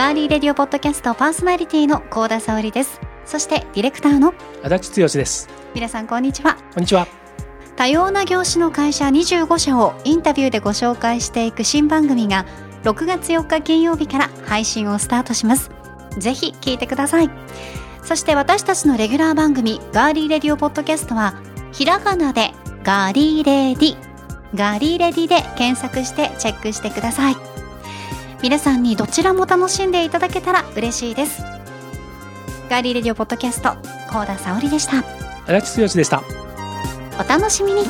ガーリーレディオポッドキャストパーソナリティの高田沙織です。そしてディレクターの足立剛です。皆さんこんにちは。こんにちは。多様な業種の会社25社をインタビューでご紹介していく新番組が6月4日金曜日から配信をスタートします。ぜひ聞いてください。そして私たちのレギュラー番組ガーリーレディオポッドキャストはひらがなでガーリーレディ。ガーリーレディで検索してチェックしてください皆さんにどちらも楽しんでいただけたら嬉しいです。ガーリーレディオポッドキャスト高田沙織でした。足立剛でした。お楽しみに